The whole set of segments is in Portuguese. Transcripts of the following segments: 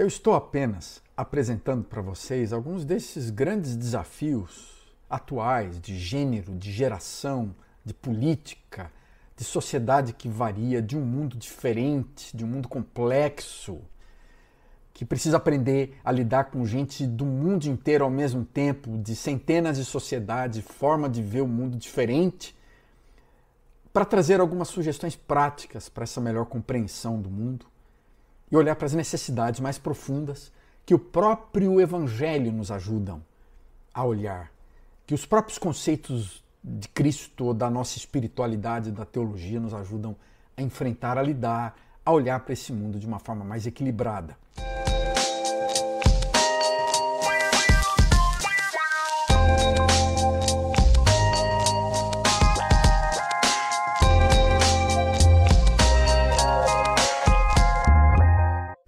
Eu estou apenas apresentando para vocês alguns desses grandes desafios atuais de gênero, de geração, de política, de sociedade que varia, de um mundo diferente, de um mundo complexo, que precisa aprender a lidar com gente do mundo inteiro ao mesmo tempo, de centenas de sociedades, forma de ver o mundo diferente, para trazer algumas sugestões práticas para essa melhor compreensão do mundo e olhar para as necessidades mais profundas que o próprio Evangelho nos ajudam a olhar, que os próprios conceitos de Cristo, da nossa espiritualidade, da teologia, nos ajudam a enfrentar, a lidar, a olhar para esse mundo de uma forma mais equilibrada.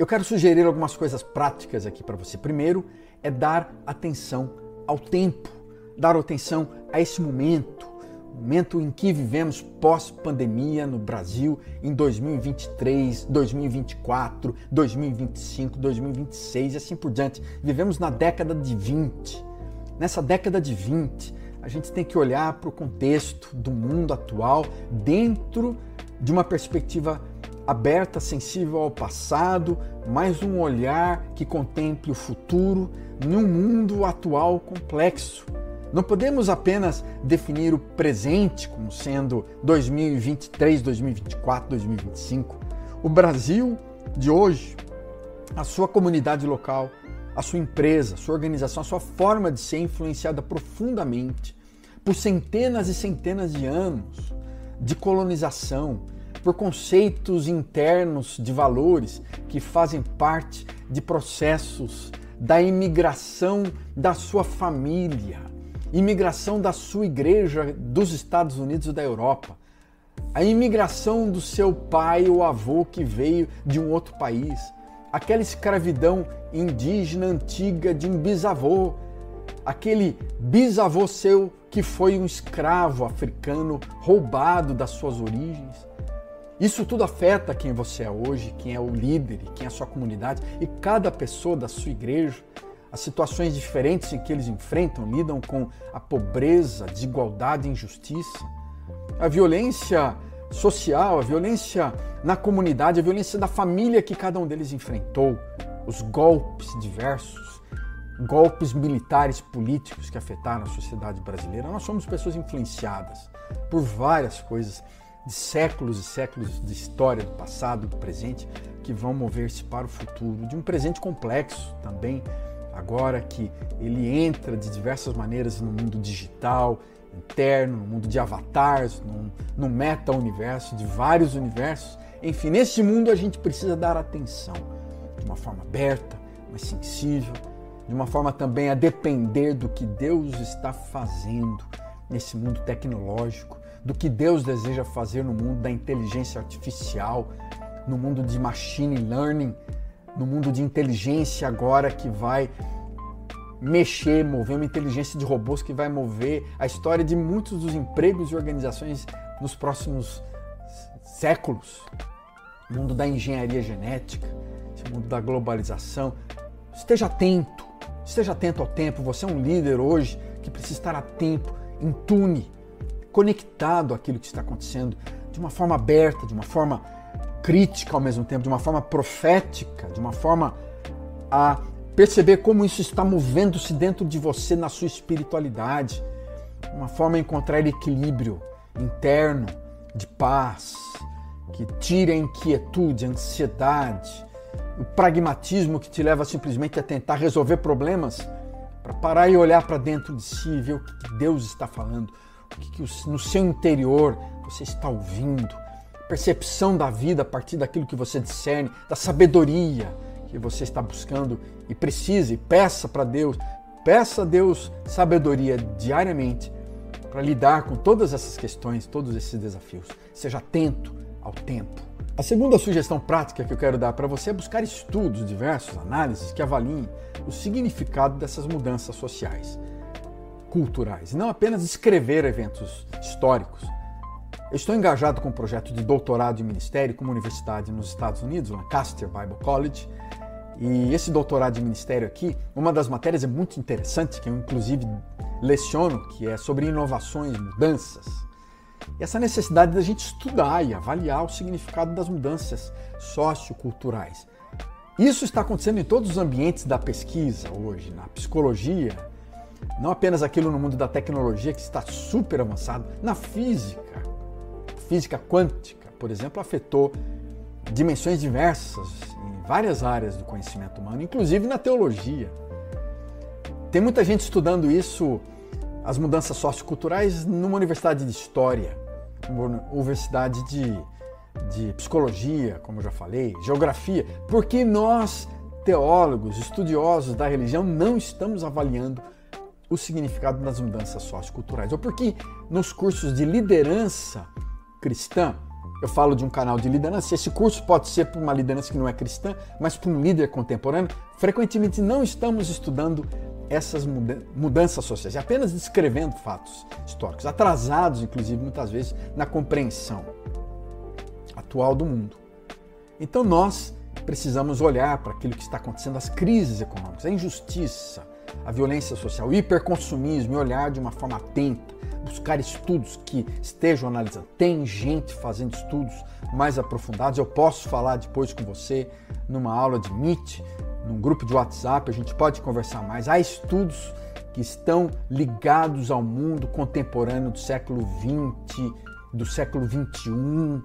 Eu quero sugerir algumas coisas práticas aqui para você. Primeiro é dar atenção ao tempo, dar atenção a esse momento, momento em que vivemos pós-pandemia no Brasil em 2023, 2024, 2025, 2026 e assim por diante. Vivemos na década de 20. Nessa década de 20, a gente tem que olhar para o contexto do mundo atual dentro de uma perspectiva aberta, sensível ao passado, mais um olhar que contemple o futuro num mundo atual complexo. Não podemos apenas definir o presente como sendo 2023, 2024, 2025. O Brasil de hoje, a sua comunidade local, a sua empresa, a sua organização, a sua forma de ser influenciada profundamente por centenas e centenas de anos de colonização, por conceitos internos de valores que fazem parte de processos da imigração da sua família, imigração da sua igreja dos Estados Unidos da Europa, a imigração do seu pai ou avô que veio de um outro país, aquela escravidão indígena antiga de um bisavô, aquele bisavô seu que foi um escravo africano roubado das suas origens isso tudo afeta quem você é hoje, quem é o líder, quem é a sua comunidade e cada pessoa da sua igreja. As situações diferentes em que eles enfrentam, lidam com a pobreza, desigualdade injustiça. A violência social, a violência na comunidade, a violência da família que cada um deles enfrentou, os golpes diversos, golpes militares, políticos que afetaram a sociedade brasileira. Nós somos pessoas influenciadas por várias coisas de séculos e séculos de história do passado, do presente, que vão mover-se para o futuro, de um presente complexo também, agora que ele entra de diversas maneiras no mundo digital, interno, no mundo de avatares, no, no meta-universo, de vários universos. Enfim, nesse mundo a gente precisa dar atenção de uma forma aberta, mais sensível, de uma forma também a depender do que Deus está fazendo nesse mundo tecnológico, do que Deus deseja fazer no mundo da inteligência artificial, no mundo de machine learning, no mundo de inteligência agora que vai mexer, mover uma inteligência de robôs que vai mover a história de muitos dos empregos e organizações nos próximos séculos. O mundo da engenharia genética, o mundo da globalização. Esteja atento, esteja atento ao tempo. Você é um líder hoje que precisa estar atento, tune conectado àquilo que está acontecendo de uma forma aberta, de uma forma crítica ao mesmo tempo, de uma forma profética, de uma forma a perceber como isso está movendo-se dentro de você na sua espiritualidade, uma forma a encontrar equilíbrio interno, de paz, que tire a inquietude, a ansiedade, o pragmatismo que te leva simplesmente a tentar resolver problemas, para parar e olhar para dentro de si e ver o que Deus está falando, o que, no seu interior você está ouvindo, percepção da vida a partir daquilo que você discerne, da sabedoria que você está buscando e precisa e peça para Deus, peça a Deus sabedoria diariamente para lidar com todas essas questões, todos esses desafios. Seja atento ao tempo. A segunda sugestão prática que eu quero dar para você é buscar estudos diversos, análises que avaliem o significado dessas mudanças sociais culturais, não apenas escrever eventos históricos. Eu estou engajado com um projeto de doutorado em ministério com uma universidade nos Estados Unidos, Lancaster Bible College, E esse doutorado de ministério aqui, uma das matérias é muito interessante, que eu inclusive leciono, que é sobre inovações, mudanças. E essa necessidade da gente estudar e avaliar o significado das mudanças socioculturais. Isso está acontecendo em todos os ambientes da pesquisa hoje, na psicologia, não apenas aquilo no mundo da tecnologia que está super avançado, na física. Física quântica, por exemplo, afetou dimensões diversas em várias áreas do conhecimento humano, inclusive na teologia. Tem muita gente estudando isso, as mudanças socioculturais, numa universidade de história, uma universidade de, de psicologia, como eu já falei, geografia, porque nós, teólogos, estudiosos da religião, não estamos avaliando o significado das mudanças socioculturais, ou porque nos cursos de liderança cristã, eu falo de um canal de liderança, esse curso pode ser para uma liderança que não é cristã, mas para um líder contemporâneo, frequentemente não estamos estudando essas mudanças sociais, apenas descrevendo fatos históricos, atrasados, inclusive, muitas vezes, na compreensão atual do mundo. Então nós precisamos olhar para aquilo que está acontecendo, as crises econômicas, a injustiça, a violência social, o hiperconsumismo e olhar de uma forma atenta, buscar estudos que estejam analisando. Tem gente fazendo estudos mais aprofundados, eu posso falar depois com você numa aula de Meet, num grupo de WhatsApp, a gente pode conversar mais. Há estudos que estão ligados ao mundo contemporâneo do século XX, do século XXI,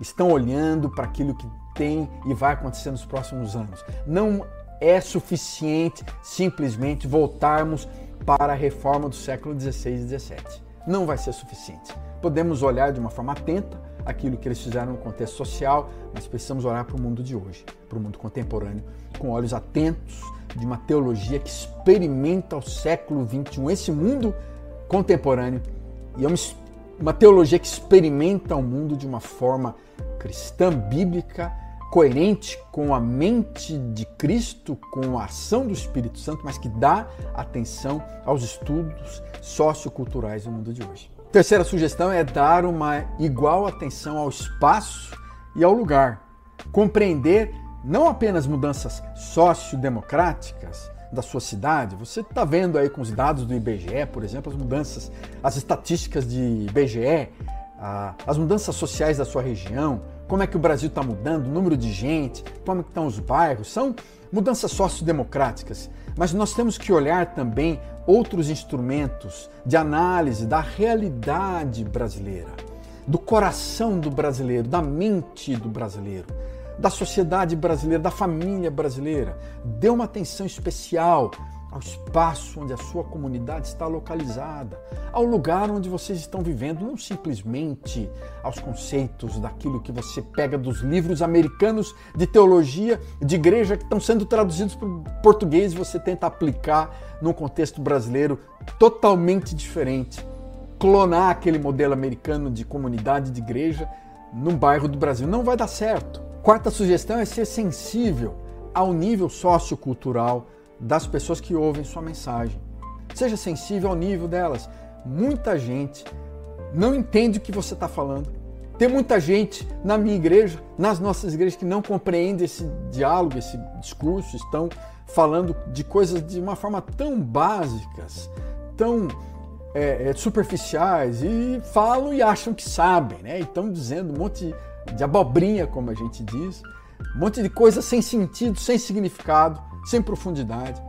estão olhando para aquilo que tem e vai acontecer nos próximos anos. Não é suficiente simplesmente voltarmos para a reforma do século XVI e XVII. Não vai ser suficiente. Podemos olhar de uma forma atenta aquilo que eles fizeram no contexto social, mas precisamos olhar para o mundo de hoje, para o mundo contemporâneo, com olhos atentos de uma teologia que experimenta o século XXI, esse mundo contemporâneo, e é uma, uma teologia que experimenta o mundo de uma forma cristã, bíblica, coerente com a mente de Cristo, com a ação do Espírito Santo, mas que dá atenção aos estudos socioculturais do mundo de hoje. Terceira sugestão é dar uma igual atenção ao espaço e ao lugar. Compreender não apenas mudanças sociodemocráticas da sua cidade, você está vendo aí com os dados do IBGE, por exemplo, as mudanças, as estatísticas de IBGE, as mudanças sociais da sua região, como é que o Brasil está mudando, o número de gente, como é estão os bairros, são mudanças sociodemocráticas. Mas nós temos que olhar também outros instrumentos de análise da realidade brasileira, do coração do brasileiro, da mente do brasileiro, da sociedade brasileira, da família brasileira. Dê uma atenção especial ao espaço onde a sua comunidade está localizada, ao lugar onde vocês estão vivendo, não simplesmente aos conceitos daquilo que você pega dos livros americanos de teologia, de igreja, que estão sendo traduzidos para o português e você tenta aplicar num contexto brasileiro totalmente diferente. Clonar aquele modelo americano de comunidade de igreja num bairro do Brasil não vai dar certo. Quarta sugestão é ser sensível ao nível sociocultural das pessoas que ouvem sua mensagem. Seja sensível ao nível delas. Muita gente não entende o que você está falando. Tem muita gente na minha igreja, nas nossas igrejas, que não compreende esse diálogo, esse discurso, estão falando de coisas de uma forma tão básicas, tão é, é superficiais, e falam e acham que sabem, né? E estão dizendo um monte de abobrinha, como a gente diz, um monte de coisa sem sentido, sem significado, sem profundidade.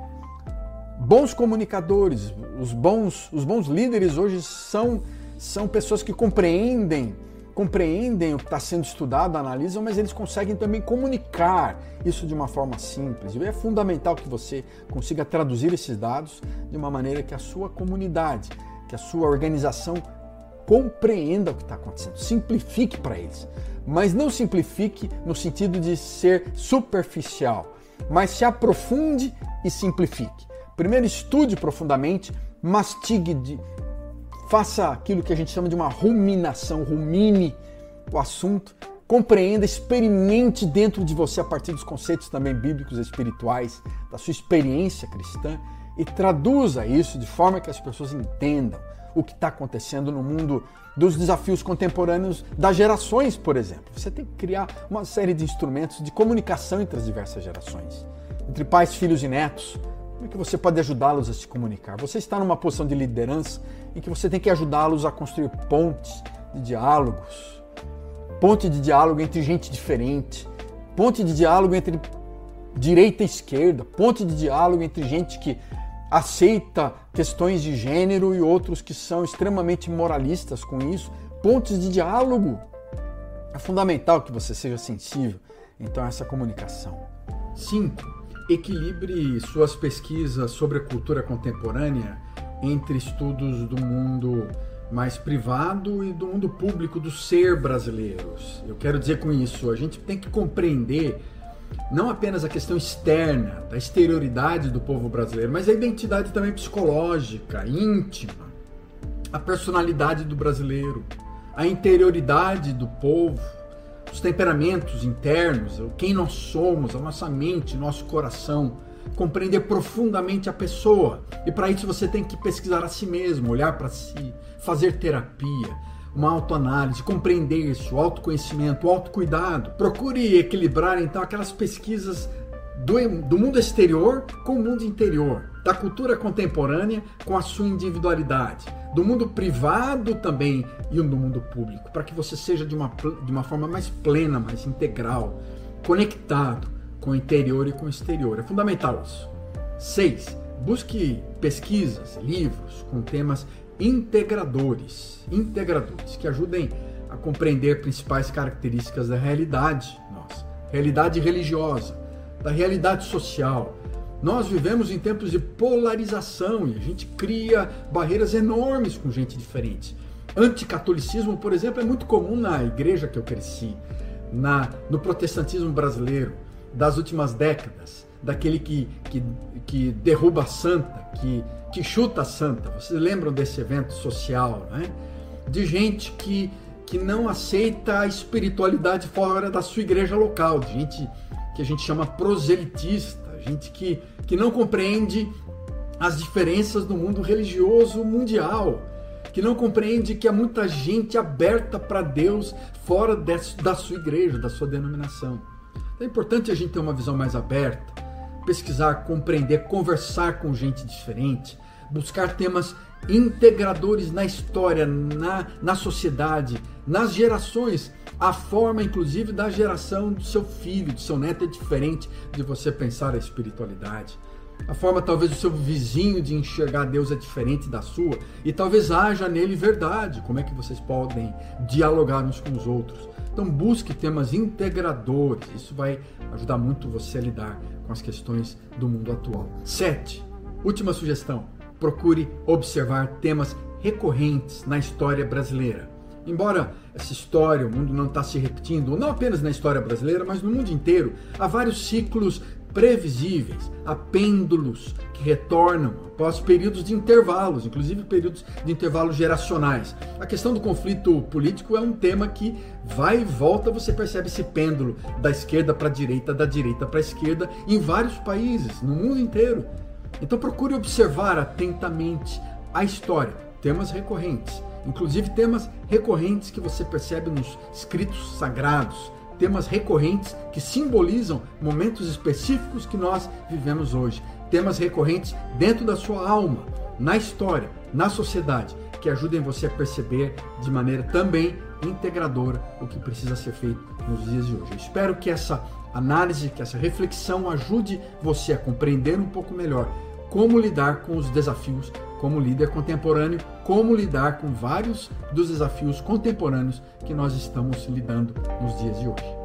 Bons comunicadores, os bons, os bons líderes hoje são, são pessoas que compreendem, compreendem o que está sendo estudado, analisam, mas eles conseguem também comunicar isso de uma forma simples. E é fundamental que você consiga traduzir esses dados de uma maneira que a sua comunidade, que a sua organização compreenda o que está acontecendo, simplifique para eles. Mas não simplifique no sentido de ser superficial, mas se aprofunde e simplifique. Primeiro estude profundamente, mastigue, de, faça aquilo que a gente chama de uma ruminação, rumine o assunto, compreenda, experimente dentro de você a partir dos conceitos também bíblicos e espirituais, da sua experiência cristã e traduza isso de forma que as pessoas entendam o que está acontecendo no mundo dos desafios contemporâneos das gerações, por exemplo. Você tem que criar uma série de instrumentos de comunicação entre as diversas gerações. entre pais, filhos e netos. Como é que você pode ajudá-los a se comunicar? Você está numa posição de liderança em que você tem que ajudá-los a construir pontes de diálogos, ponte de diálogo entre gente diferente, ponte de diálogo entre direita e esquerda, ponte de diálogo entre gente que aceita questões de gênero e outros que são extremamente moralistas com isso, pontes de diálogo. É fundamental que você seja sensível então a essa comunicação. 5. Equilibre suas pesquisas sobre a cultura contemporânea entre estudos do mundo mais privado e do mundo público do ser brasileiros. Eu quero dizer com isso, a gente tem que compreender não apenas a questão externa, da exterioridade do povo brasileiro, mas a identidade também psicológica, íntima, a personalidade do brasileiro, a interioridade do povo, os temperamentos internos, quem nós somos, a nossa mente, nosso coração, compreender profundamente a pessoa. E para isso você tem que pesquisar a si mesmo, olhar para si, fazer terapia, uma autoanálise, compreender isso, autoconhecimento, autocuidado. Procure equilibrar então aquelas pesquisas do, do mundo exterior com o mundo interior, da cultura contemporânea com a sua individualidade, do mundo privado também e do mundo público, para que você seja de uma, de uma forma mais plena, mais integral, conectado com o interior e com o exterior. É fundamental isso. 6. Busque pesquisas, livros com temas integradores, integradores que ajudem a compreender principais características da realidade nossa, realidade religiosa, da realidade social. Nós vivemos em tempos de polarização e a gente cria barreiras enormes com gente diferente. Anticatolicismo, por exemplo, é muito comum na igreja que eu cresci, na, no protestantismo brasileiro das últimas décadas, daquele que, que, que derruba a santa, que que chuta a santa. Vocês lembram desse evento social, né? De gente que, que não aceita a espiritualidade fora da sua igreja local, de gente que a gente chama proselitista, gente que, que não compreende as diferenças do mundo religioso mundial, que não compreende que há muita gente aberta para Deus fora da sua igreja, da sua denominação. É importante a gente ter uma visão mais aberta, pesquisar, compreender, conversar com gente diferente, buscar temas integradores na história, na, na sociedade, nas gerações. A forma, inclusive, da geração do seu filho, do seu neto é diferente de você pensar a espiritualidade. A forma, talvez, do seu vizinho de enxergar Deus é diferente da sua. E talvez haja nele verdade. Como é que vocês podem dialogar uns com os outros? Então, busque temas integradores. Isso vai ajudar muito você a lidar com as questões do mundo atual. Sete, última sugestão procure observar temas recorrentes na história brasileira. Embora essa história, o mundo não está se repetindo, não apenas na história brasileira, mas no mundo inteiro, há vários ciclos previsíveis, há pêndulos que retornam após períodos de intervalos, inclusive períodos de intervalos geracionais. A questão do conflito político é um tema que vai e volta, você percebe esse pêndulo da esquerda para a direita, da direita para a esquerda, em vários países, no mundo inteiro. Então procure observar atentamente a história, temas recorrentes, inclusive temas recorrentes que você percebe nos escritos sagrados, temas recorrentes que simbolizam momentos específicos que nós vivemos hoje, temas recorrentes dentro da sua alma, na história, na sociedade, que ajudem você a perceber de maneira também integradora o que precisa ser feito nos dias de hoje. Eu espero que essa análise, que essa reflexão ajude você a compreender um pouco melhor como lidar com os desafios como líder contemporâneo, como lidar com vários dos desafios contemporâneos que nós estamos lidando nos dias de hoje.